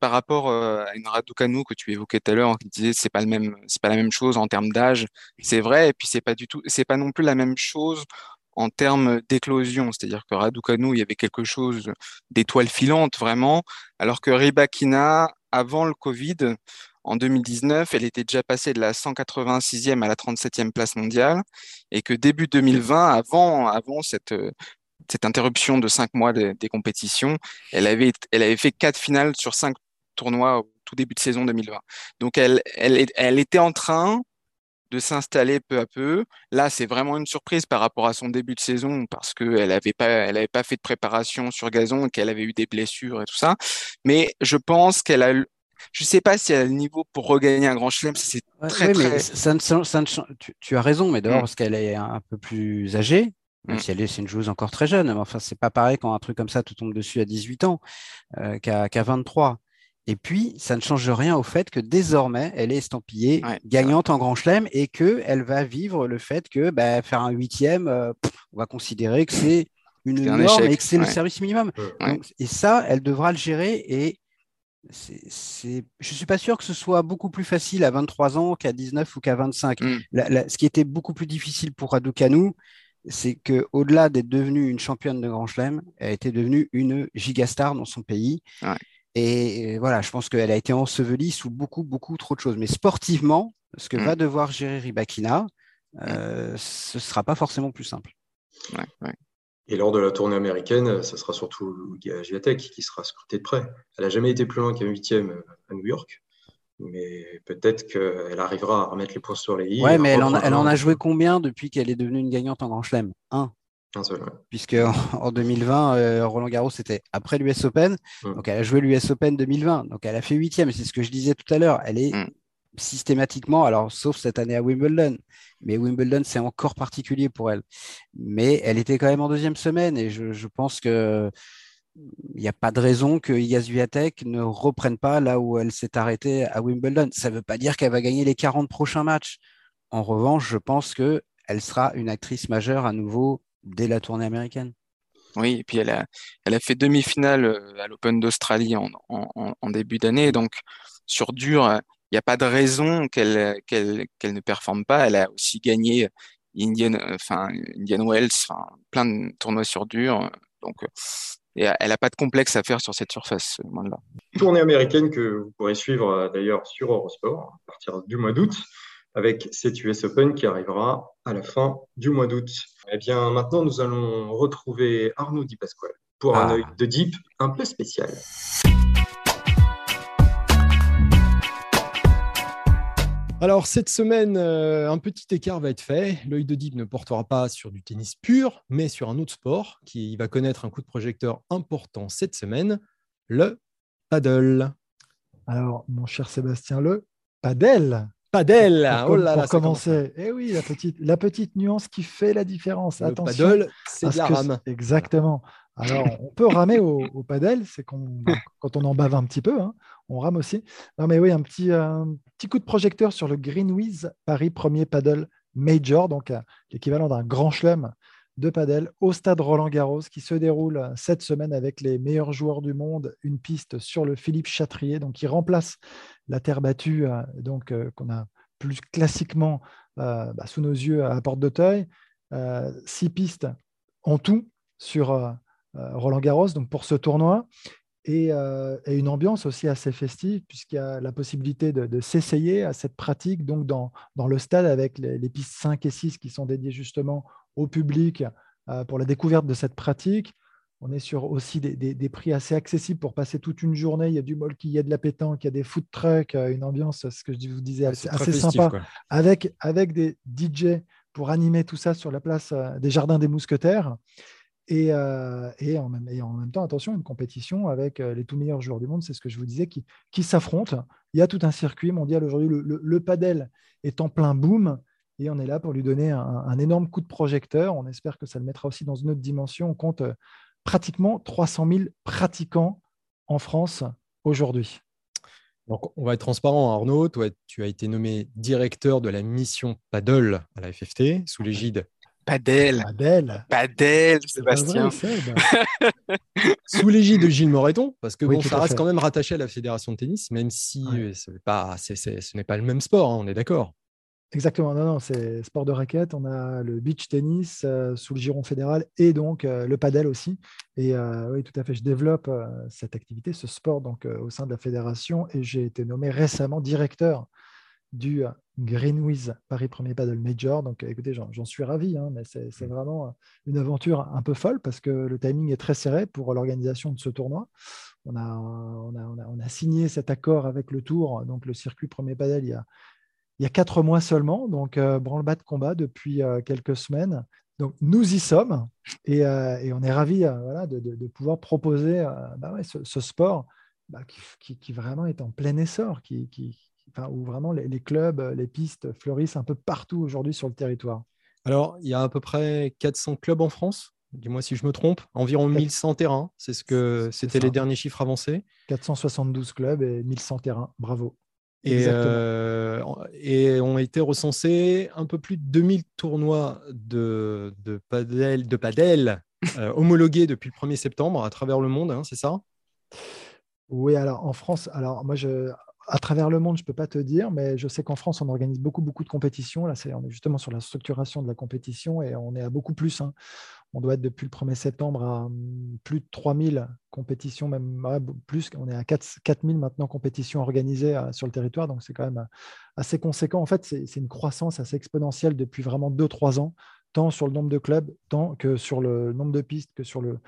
par rapport euh, à une Raducanu que tu évoquais tout à l'heure, qui disait c'est pas le même, c'est pas la même chose en termes d'âge, c'est vrai, et puis c'est pas du tout, c'est pas non plus la même chose en termes d'éclosion, c'est-à-dire que Raducanu, il y avait quelque chose d'étoile filante vraiment, alors que Ribakina, avant le Covid, en 2019, elle était déjà passée de la 186e à la 37e place mondiale, et que début 2020, avant, avant cette, cette interruption de cinq mois des compétitions, elle avait, elle avait fait quatre finales sur cinq tournoi au tout début de saison 2020. Donc elle, elle, elle était en train de s'installer peu à peu. Là, c'est vraiment une surprise par rapport à son début de saison parce qu'elle n'avait pas, elle avait pas fait de préparation sur gazon et qu'elle avait eu des blessures et tout ça. Mais je pense qu'elle a, je sais pas si elle a le niveau pour regagner un grand chelem. C'est très, très... ça, ça, tu, as raison, mais d'abord mm. parce qu'elle est un peu plus âgée. Même mm. si elle est, c'est une joueuse encore très jeune, mais enfin, c'est pas pareil quand un truc comme ça te tombe dessus à 18 ans euh, qu'à, qu'à 23. Et puis, ça ne change rien au fait que désormais, elle est estampillée gagnante en Grand Chelem et qu'elle va vivre le fait que bah, faire un huitième, euh, on va considérer que c'est une norme et que c'est le service minimum. et ça, elle devra le gérer et c'est, je suis pas sûr que ce soit beaucoup plus facile à 23 ans qu'à 19 ou qu'à 25. Mm. La- la- ce qui était beaucoup plus difficile pour Raducanu, c'est que au-delà d'être devenue une championne de Grand Chelem, elle était devenue une gigastar dans son pays. Ouais. Et euh, voilà, je pense qu'elle a été ensevelie sous beaucoup, beaucoup trop de choses. Mais sportivement, ce que Mm. va devoir gérer Ribakina, euh, ce sera pas forcément plus simple. Ouais, ouais. Et lors de la tournée américaine, ce sera surtout Giatek qui sera scruté de près. Elle n'a jamais été plus loin qu'un huitième à New York, mais peut-être qu'elle arrivera à remettre les points sur les i. Ouais, mais elle en, a, elle en a joué combien depuis qu'elle est devenue une gagnante en Grand Chelem? Un. Un seul, ouais. puisque en, en 2020, euh, Roland Garros c'était après l'US Open. Mm. Donc elle a joué l'US Open 2020. Donc elle a fait huitième. C'est ce que je disais tout à l'heure. Elle est Mm. systématiquement, alors sauf cette année à Wimbledon, mais Wimbledon c'est encore particulier pour elle. Mais elle était quand même en deuxième semaine et je, je pense que il n'y a pas de raison que Iga Swiatek ne reprenne pas là où elle s'est arrêtée à Wimbledon. Ça ne veut pas dire qu'elle va gagner les 40 prochains matchs. En revanche, je pense que elle sera une actrice majeure à nouveau dès la tournée américaine. Oui, et puis elle a, elle a fait demi-finale euh, à l'Open d'Australie en, en, en- en début d'année. Donc, sur dur, il n'y a pas de raison qu'elle ne performe pas. Elle a aussi gagné Indian, enfin, Indian Wells, enfin, plein de tournois sur dur. Donc, et elle n'a pas de complexe à faire sur cette surface, loin de là. Tournée américaine que vous pourrez suivre euh, d'ailleurs sur Eurosport à partir du mois d'août, avec cette US Open qui arrivera à la fin du mois d'août. Eh bien, maintenant, nous allons retrouver Arnaud Di Pasquale pour un Ah. œil de deep un peu spécial. Alors, cette semaine, euh, un petit écart va être fait. L'œil de Deep ne portera pas sur du tennis pur, mais sur un autre sport qui va connaître un coup de projecteur important cette semaine, le paddle. Alors, mon cher Sébastien, le padel. Paddle Pour, Oh là pour commencer, eh oui, la petite, la petite nuance qui fait la différence. Le Attention paddle, c'est de ce la rame. Exactement. Alors, on peut ramer au, au padel, c'est qu'on, quand on en bave un petit peu, hein, on rame aussi. Non, mais oui, un petit, petit coup de projecteur sur le Greenwiz Paris Premier Paddle Major, donc euh, l'équivalent d'un grand chelem de padel au stade Roland Garros qui se déroule cette semaine avec les meilleurs joueurs du monde, une piste sur le Philippe Chatrier, donc qui remplace la terre battue, euh, donc euh, qu'on a plus classiquement euh, bah, sous nos yeux à Porte d'Auteuil. Six pistes en tout sur euh, euh, Roland Garros, donc pour ce tournoi. Et, une ambiance aussi assez festive, puisqu'il y a la possibilité de, de s'essayer à cette pratique donc dans, dans le stade avec les, les pistes 5 et 6 qui sont dédiées justement au public euh, pour la découverte de cette pratique. On est sur aussi des, des- des prix assez accessibles pour passer toute une journée. Il y a du molki, il y a de la pétanque, il y a des food trucks, euh, une ambiance, ce que je vous disais, assez, festif, sympa quoi. avec, avec des DJ pour animer tout ça sur la place euh, des Jardins des Mousquetaires. Et, euh, et, en même, et en même temps, attention, une compétition avec les tout meilleurs joueurs du monde, c'est ce que je vous disais, qui, qui s'affrontent. Il y a tout un circuit mondial aujourd'hui. Le, le, le padel est en plein boom et on est là pour lui donner un, un énorme coup de projecteur. On espère que ça le mettra aussi dans une autre dimension. On compte euh, pratiquement 300 000 pratiquants en France aujourd'hui. Donc, on va être transparent, Arnaud. Toi, tu as été nommé directeur de la mission paddle à la FFT sous l'égide Padel, Padel. padel, Sébastien. sous l'égide de Gilles Moreton, parce que Oui, bon, ça reste fait. quand même rattaché à la fédération de tennis, même si Ouais. euh, ce n'est pas le même sport, hein, on est d'accord. Exactement, non, non, c'est sport de raquette. On a le beach tennis euh, sous le giron fédéral et donc euh, le padel aussi. Et euh, oui, tout à fait, je développe cette activité, ce sport donc au sein de la fédération et j'ai été nommé récemment directeur du Greenwiz Paris Premier Paddle Major. Donc écoutez, j'en suis ravi, hein, mais c'est c'est vraiment une aventure un peu folle parce que le timing est très serré pour l'organisation de ce tournoi. On a, on, a, on, a, on a signé cet accord avec le Tour, donc le circuit Premier Paddle, il y a il y a quatre mois seulement, donc euh, branle-bas de combat depuis euh, quelques semaines. Donc nous y sommes et, euh, et on est ravis voilà, de, de- de pouvoir proposer bah ouais, ce, ce sport bah, qui, qui- qui vraiment est en plein essor, qui, enfin, où vraiment les, les clubs, les pistes fleurissent un peu partout aujourd'hui sur le territoire. Alors, il y a à peu près 400 clubs en France, dis-moi si je me trompe, environ 1100 terrains, c'est ce que c'était les derniers chiffres avancés. 472 clubs et 1100 terrains, bravo. Et, euh, et ont été recensés un peu plus de 2000 tournois de, de padel, de padel euh, homologués depuis le 1er septembre à travers le monde, hein, c'est ça? Oui, alors en France, alors moi, je, à travers le monde, je ne peux pas te dire, mais je sais qu'en France, on organise beaucoup, beaucoup de compétitions. Là, c'est, on est justement sur la structuration de la compétition et on est à beaucoup plus. Hein. On doit être depuis le 1er septembre à hum, plus de 3000 compétitions, même plus. On est à 4, 4000 maintenant compétitions organisées euh, sur le territoire, donc c'est quand même euh, assez conséquent. En fait, c'est, une croissance assez exponentielle depuis vraiment 2-3 ans, tant sur le nombre de clubs, tant que sur le nombre de pistes, que sur le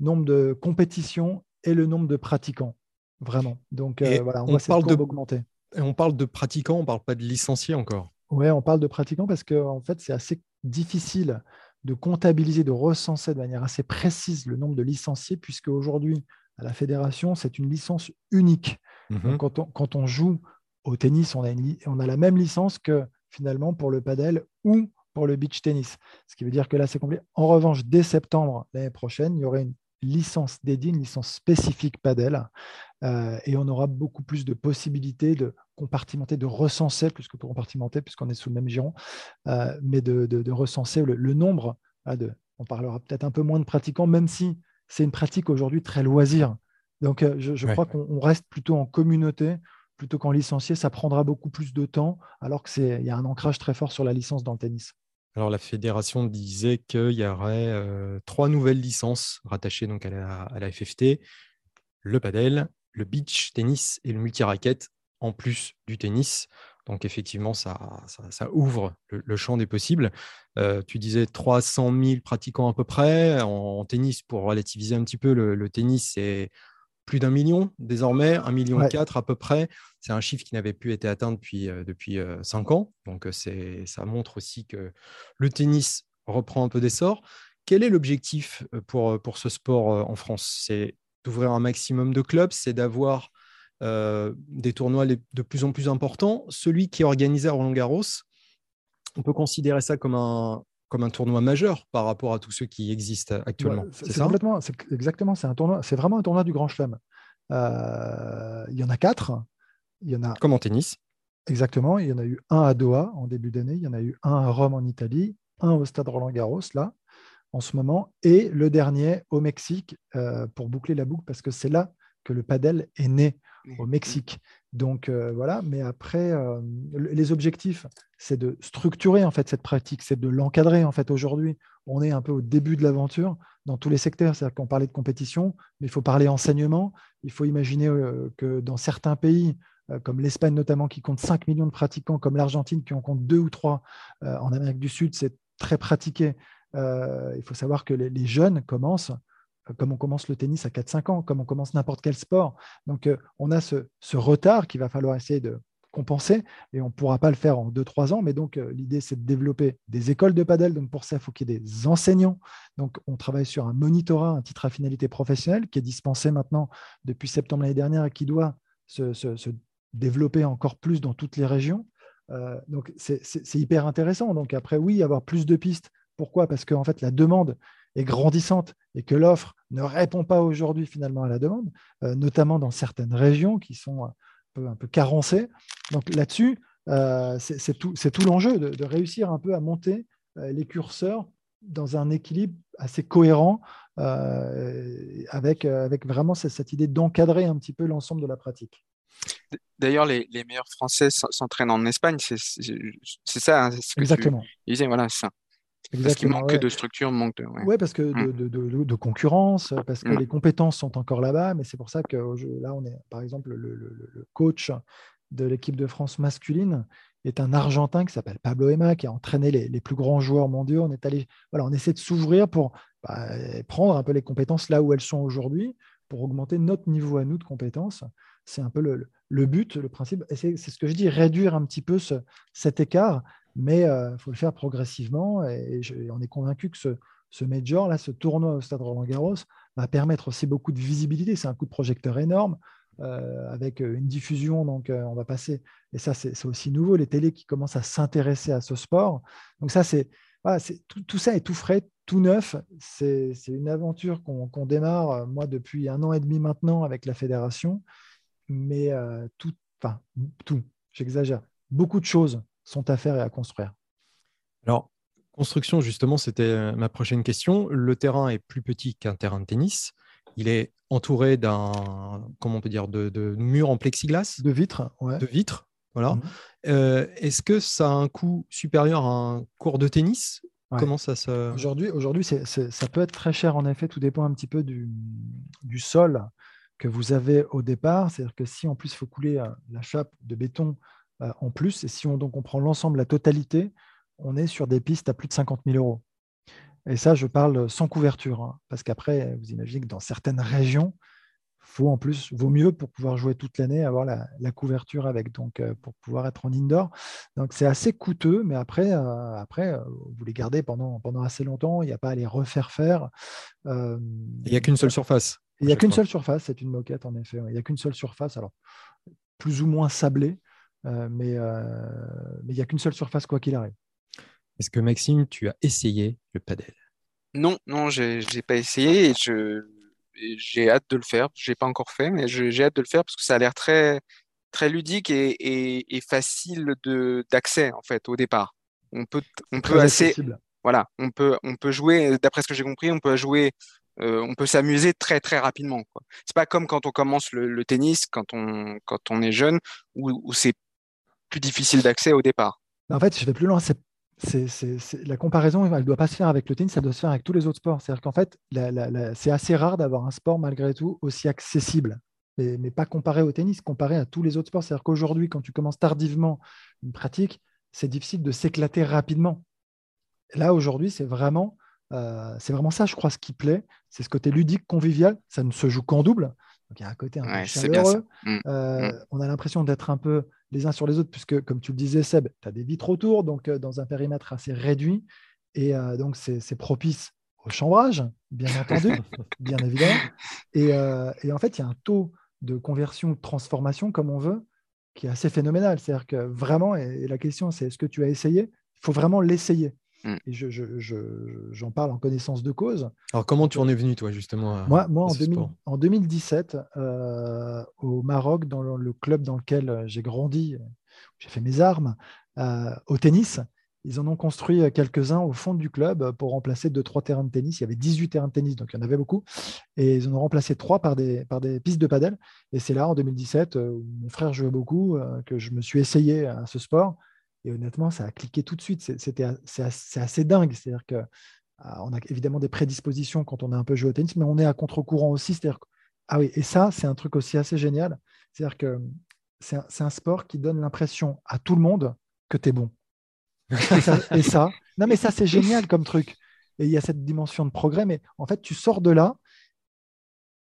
nombre de compétitions et le nombre de pratiquants. Vraiment. Donc euh, voilà, on, parle de augmenter. on parle de pratiquants, on ne parle pas de licenciés encore. Oui, on parle de pratiquants parce que en fait, c'est assez difficile de comptabiliser, de recenser de manière assez précise le nombre de licenciés, puisque aujourd'hui, à la fédération, c'est une licence unique. Mhm. quand, on, quand, on, joue au tennis, on a, on a la même licence que finalement pour le padel ou pour le beach tennis. Ce qui veut dire que là, c'est complet. En revanche, dès septembre l'année prochaine, il y aurait une licence dédiée, une licence spécifique padel, euh, et on aura beaucoup plus de possibilités de compartimenter, de recenser, plus que pour compartimenter, puisqu'on est sous le même giron, euh, mais de, recenser le, nombre. de, on parlera peut-être un peu moins de pratiquants, même si c'est une pratique aujourd'hui très loisir. Donc, euh, je, crois qu'on reste plutôt en communauté plutôt qu'en licencié. Ça prendra beaucoup plus de temps, alors qu'il y a un ancrage très fort sur la licence dans le tennis. Alors, la fédération disait qu'il y aurait trois nouvelles licences rattachées donc à la, à la FFT le padel, le beach tennis et le multi-racket en plus du tennis. Donc effectivement, ça, ça, ouvre le, champ des possibles. Euh, tu disais 300 000 pratiquants à peu près. En, tennis, pour relativiser un petit peu, le, tennis, c'est plus d'un million désormais, un million quatre à peu près. C'est un chiffre qui n'avait plus été atteint depuis, euh, depuis euh, cinq ans. Donc ça montre aussi que le tennis reprend un peu d'essor. Quel est l'objectif pour, pour ce sport en France? C'est d'ouvrir un maximum de clubs, c'est d'avoir euh, des tournois de plus en plus importants. Celui qui est organisé à Roland Garros, on peut considérer ça comme un, comme un tournoi majeur par rapport à tous ceux qui existent actuellement. c'est complètement, exactement, c'est un tournoi, c'est vraiment un tournoi du Grand Chelem. Euh, il y en a quatre. Il y en a. Comme en tennis. Exactement. Il y en a eu un à Doha en début d'année. Il y en a eu un à Rome en Italie, un au Stade Roland Garros là en ce moment, et le dernier au Mexique euh, pour boucler la boucle, parce que c'est là que le padel est né au Mexique. Donc euh, voilà, mais après, euh, les objectifs, c'est de structurer en fait cette pratique, c'est de l'encadrer. En fait, aujourd'hui, on est un peu au début de l'aventure dans tous les secteurs. C'est-à-dire qu'on parlait de compétition, mais il faut parler enseignement. Il faut imaginer que dans certains pays, comme l'Espagne notamment, qui compte 5 millions de pratiquants, comme l'Argentine, qui en compte 2 ou 3 en Amérique du Sud, c'est très pratiqué. Euh, il faut savoir que les, jeunes commencent euh, comme on commence le tennis à 4-5 ans, comme on commence n'importe quel sport. Donc, euh, on a ce, retard qu'il va falloir essayer de compenser et on ne pourra pas le faire en 2-3 ans. Mais donc, l'idée, c'est de développer des écoles de padel. Donc, pour ça, il faut qu'il y ait des enseignants. Donc, on travaille sur un monitorat, un titre à finalité professionnelle qui est dispensé maintenant depuis septembre l'année dernière et qui doit se, développer encore plus dans toutes les régions. donc, c'est hyper intéressant. Donc, après, oui, avoir plus de pistes pourquoi? Parce qu'en fait, la demande est grandissante et que l'offre ne répond pas aujourd'hui finalement à la demande, euh, notamment dans certaines régions qui sont un peu, un peu carencées. Donc là-dessus, euh, c'est tout, tout l'enjeu de, réussir un peu à monter euh, les curseurs dans un équilibre assez cohérent avec, avec vraiment cette idée d'encadrer un petit peu l'ensemble de la pratique. D'ailleurs, les, meilleurs Français s'entraînent en Espagne, c'est ça. Hein, Exactement. Tu voilà, ça. Parce qu'il manque de structure, manque de. Oui, parce que mmh. de, concurrence, parce que mmh. les compétences sont encore là-bas, mais c'est pour ça que là, on est, par exemple, le, coach de l'équipe de France masculine est un Argentin qui s'appelle Pablo Ema, qui a entraîné les, plus grands joueurs mondiaux. On est allé, voilà, on essaie de s'ouvrir pour bah, prendre un peu les compétences là où elles sont aujourd'hui, pour augmenter notre niveau à nous de compétences. C'est un peu le, but, le principe. c'est ce que je dis, réduire un petit peu cet écart mais il euh, faut le faire progressivement. Et, on est convaincu que ce, major, là, ce tournoi au Stade Roland-Garros, va permettre aussi beaucoup de visibilité. C'est un coup de projecteur énorme. Euh, avec une diffusion, donc euh, on va passer, et ça c'est aussi nouveau, les télés qui commencent à s'intéresser à ce sport. Donc ça c'est tout, ça est tout frais, tout neuf. C'est une aventure qu'on démarre, moi, depuis un an et demi maintenant avec la fédération. Mais tout, enfin, tout, j'exagère, beaucoup de choses sont à faire et à construire. Alors, construction, justement, c'était euh, ma prochaine question. Le terrain est plus petit qu'un terrain de tennis. il est entouré d'un, comment on peut dire, de, de murs en plexiglas, De vitres, ouais. de vitres. Voilà. Mhm. Euh, Est-ce que ça a un coût supérieur à un cours de tennis? Ouais. Comment ça se. Aujourd'hui, ça peut être très cher en effet, tout dépend un petit peu du, du sol que vous avez au départ. C'est-à-dire que si en plus il faut couler euh, la chape de béton en plus, et si on, donc on prend l'ensemble, la totalité, on est sur des pistes à plus de 50 000 euros. Et ça, je parle sans couverture, hein, parce qu'après, vous imaginez que dans certaines régions, faut en plus, vaut mieux pour pouvoir jouer toute l'année, avoir la, la couverture avec, donc euh, pour pouvoir être en indoor. Donc c'est assez coûteux, mais après, euh, après euh, vous les gardez pendant, pendant assez longtemps, il n'y a pas à les refaire faire. Euh, Il n'y a qu'une seule surface. il n'y a qu'une seule surface, c'est une moquette en effet. Il n'y a qu'une seule surface, alors plus ou moins sablée, euh, mais euh, mais il n'y a qu'une seule surface quoi qu'il arrive. Est-ce que Maxime, tu as essayé le padel? Non, non, j'ai j'ai pas essayé et je j'ai hâte de le faire. J'ai pas encore fait, mais je- j'ai hâte de le faire parce que ça a l'air très très ludique et, et, et facile de d'accès en fait au départ. On peut on peut assez accessible. voilà, on peut on peut jouer d'après ce que j'ai compris, on peut jouer euh, on peut s'amuser très très rapidement. C'est pas comme quand on commence le, le tennis quand on quand on est jeune où, où c'est plus difficile d'accès au départ. En fait, je vais plus loin. C'est, c'est- c'est- c'est- la comparaison, elle ne doit pas se faire avec le tennis, elle doit se faire avec tous les autres sports. C'est-à-dire qu'en fait, la- la- la- c'est assez rare d'avoir un sport malgré tout aussi accessible, mais, mais pas comparé au tennis, comparé à tous les autres sports. C'est-à-dire qu'aujourd'hui, quand tu commences tardivement une pratique, c'est difficile de s'éclater rapidement. Là, aujourd'hui, c'est vraiment, euh, c'est vraiment ça, je crois, ce qui plaît. C'est ce côté ludique, convivial. Ça ne se joue qu'en double. Donc, il y a un côté un peu Ouais, ça. chaleureux. Mm. Euh, Mm. On a l'impression d'être un peu les uns sur les autres, puisque, comme tu le disais, Seb, tu as des vitres autour, donc euh, dans un périmètre assez réduit. Et euh, donc, c'est propice au chambrage, bien entendu, bien évidemment. Et, euh, et en fait, il y a un taux de conversion, de transformation, comme on veut, qui est assez phénoménal. C'est-à-dire que vraiment, et, et la question, c'est est-ce que tu as essayé? Il faut vraiment l'essayer. Mm. Et je- je- je- j'en parle en connaissance de cause. Alors, comment tu en es venu, toi, justement à- Moi, moi à en, ce 2000 sport? en 2017, euh, au Maroc, dans le, le club dans lequel euh, j'ai grandi, euh, j'ai fait mes armes, euh, au tennis, ils en ont construit euh, quelques-uns au fond du club euh, pour remplacer deux, trois terrains de tennis. Il y avait 18 terrains de tennis, donc il y en avait beaucoup. Et ils en ont remplacé trois par des, par des pistes de padel. Et c'est là, en 2017, euh, où mon frère jouait beaucoup, euh, que je me suis essayé à ce sport. Et honnêtement, ça a cliqué tout de suite. C'est- c'est c'est assez dingue. C'est-à-dire ah, on a évidemment des prédispositions quand on a un peu joué au tennis, mais on est à contre-courant aussi. Que- ah oui, et ça, c'est un truc aussi assez génial. C'est-à-dire que c'est un, c'est un sport qui donne l'impression à tout le monde que tu es bon. Et ça, et ça- non mais ça, c'est génial comme truc. Et il y a cette dimension de progrès, mais en fait, tu sors de là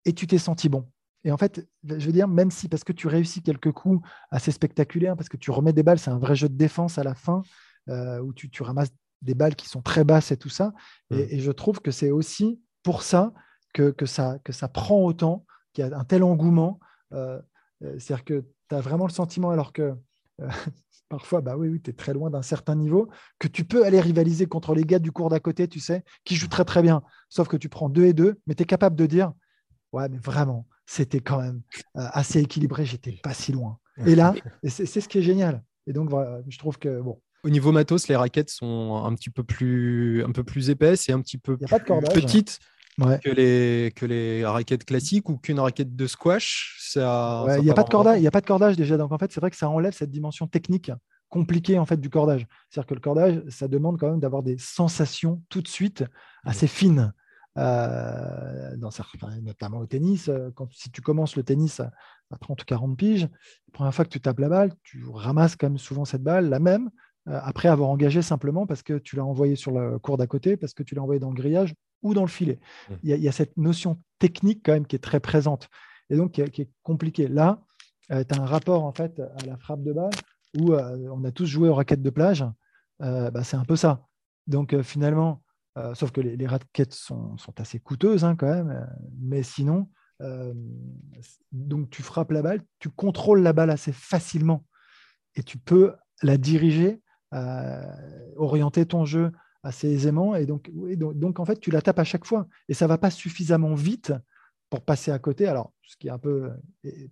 et tu t'es senti bon. Et en fait, je veux dire, même si, parce que tu réussis quelques coups assez spectaculaires, parce que tu remets des balles, c'est un vrai jeu de défense à la fin, euh, où tu, tu ramasses des balles qui sont très basses et tout ça. Et, Mm. et je trouve que c'est aussi pour ça que, que ça que ça prend autant, qu'il y a un tel engouement. Euh, euh, C'est-à-dire que tu as vraiment le sentiment, alors que euh, parfois, bah oui, oui tu es très loin d'un certain niveau, que tu peux aller rivaliser contre les gars du cours d'à côté, tu sais, qui jouent très très bien. Sauf que tu prends deux et deux, mais tu es capable de dire, ouais, mais vraiment, c'était quand même euh, assez équilibré, j'étais pas si loin. Et là, c'est ce qui est génial. Et donc, voilà, je trouve que, bon, Au niveau matos, les raquettes sont un petit peu plus, un peu plus épaisses et un petit peu plus petites ouais. que les, que les raquettes classiques ou qu'une raquette de squash. Ça, Ouais, ça il n'y a, pas de cordage- il y a pas de cordage déjà. Donc, en fait, c'est vrai que ça enlève cette dimension technique compliquée en fait, du cordage. C'est-à-dire que le cordage, ça demande quand même d'avoir des sensations tout de suite assez fines. Euh, dans certains, notamment au tennis, euh, quand, si tu commences le tennis à, à 30 ou 40 piges, la première fois que tu tapes la balle, tu ramasses quand même souvent cette balle, la même, euh, après avoir engagé simplement parce que tu l'as envoyé sur la cour d'à côté, parce que tu l'as envoyé dans le grillage ou dans le filet. Mm. Il y, a, il y a cette notion technique quand même qui est très présente et donc qui est, compliquée. Là, tu as un rapport en fait à la frappe de balle où on a tous joué aux raquettes de plage. Bah, c'est un peu ça. Donc finalement, euh, sauf que les, raquettes sont, sont assez coûteuses hein, quand même, euh, mais sinon, euh, donc tu frappes la balle, tu contrôles la balle assez facilement et tu peux la diriger, orienter ton jeu assez aisément. Et donc, donc, en fait, tu la tapes à chaque fois et ça va pas suffisamment vite pour passer à côté. Alors, ce qui est un peu,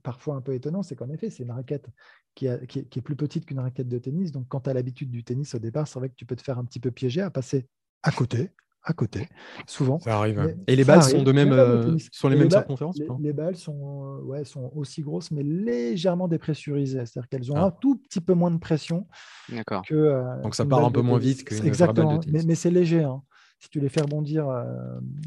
parfois un peu étonnant, c'est qu'en effet, c'est une raquette qui, qui est, qui est plus petite qu'une raquette de tennis. Donc, quand tu as l'habitude du tennis au départ, c'est vrai que tu peux te faire un petit peu piéger à passer à côté, à côté, souvent. Ça arrive. Mais Et les balles arrive. sont de même, euh, les mêmes balles- circonférences les, balles sont, euh, ouais, sont aussi grosses, mais légèrement dépressurisées. C'est-à-dire qu'elles ont Ah. un tout petit peu moins de pression D'accord. que. euh, Donc ça part un peu moins vite qu'une vraie balle de Exactement, tennis. mais, mais c'est léger. hein. Si tu les fais rebondir euh,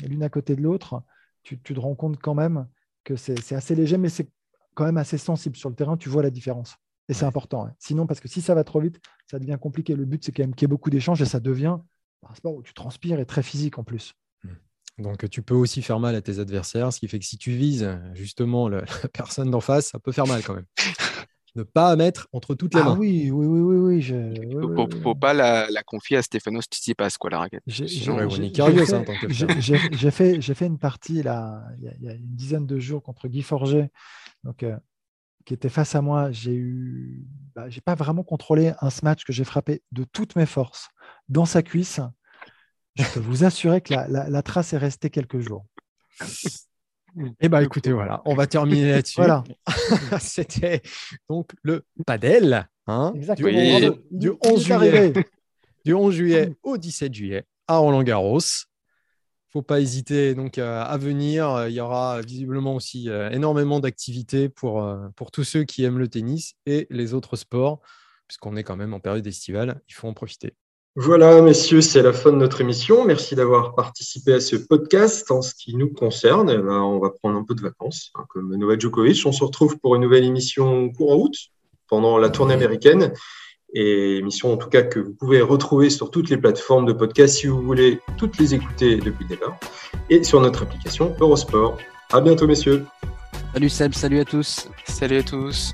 l'une à côté de l'autre, tu, tu te rends compte quand même que c'est c'est assez léger, mais c'est quand même assez sensible. Sur le terrain, tu vois la différence. Et c'est important. hein. Sinon, parce que si ça va trop vite, ça devient compliqué. Le but, c'est quand même qu'il y ait beaucoup d'échanges et ça devient un sport où tu transpires et très physique en plus. Donc tu peux aussi faire mal à tes adversaires, ce qui fait que si tu vises justement le- la personne d'en face, ça peut faire mal quand même. ne pas mettre entre toutes les Ah mains. oui, oui, oui, oui, oui. je- oui, Faut, oui, faut- pas la, la confier à Stefanos Tsitsipas, quoi, la raquette. J'ai- curieux, fait- fait, fait une partie là, il y, a, il y a une dizaine de jours contre Guy Forget, donc, euh, qui était face à moi. J'ai eu, bah, j'ai pas vraiment contrôlé un match que j'ai frappé de toutes mes forces dans sa cuisse. Je peux vous assurer que la, la- la trace est restée quelques jours. Eh bien, écoutez, voilà, on va terminer là-dessus. Voilà. C'était donc le padel hein, du, Exactement. 11, Bravo. Il- du il 11 est juillet, du 11 juillet au 17 juillet à Roland-Garros. Faut pas hésiter donc euh, à venir. Il y aura visiblement aussi euh, énormément d'activités pour, euh, pour tous ceux qui aiment le tennis et les autres sports, puisqu'on est quand même en période estivale. Il faut en profiter. Voilà, messieurs, c'est la fin de notre émission. Merci d'avoir participé à ce podcast. En ce qui nous concerne, eh ben, on va prendre un peu de vacances, hein, comme Novak Djokovic. On se retrouve pour une nouvelle émission courant août, pendant la tournée américaine. Et émission, en tout cas, que vous pouvez retrouver sur toutes les plateformes de podcast si vous voulez toutes les écouter depuis le départ. Et sur notre application Eurosport. À bientôt, messieurs. Salut Seb, salut à tous. Salut à tous.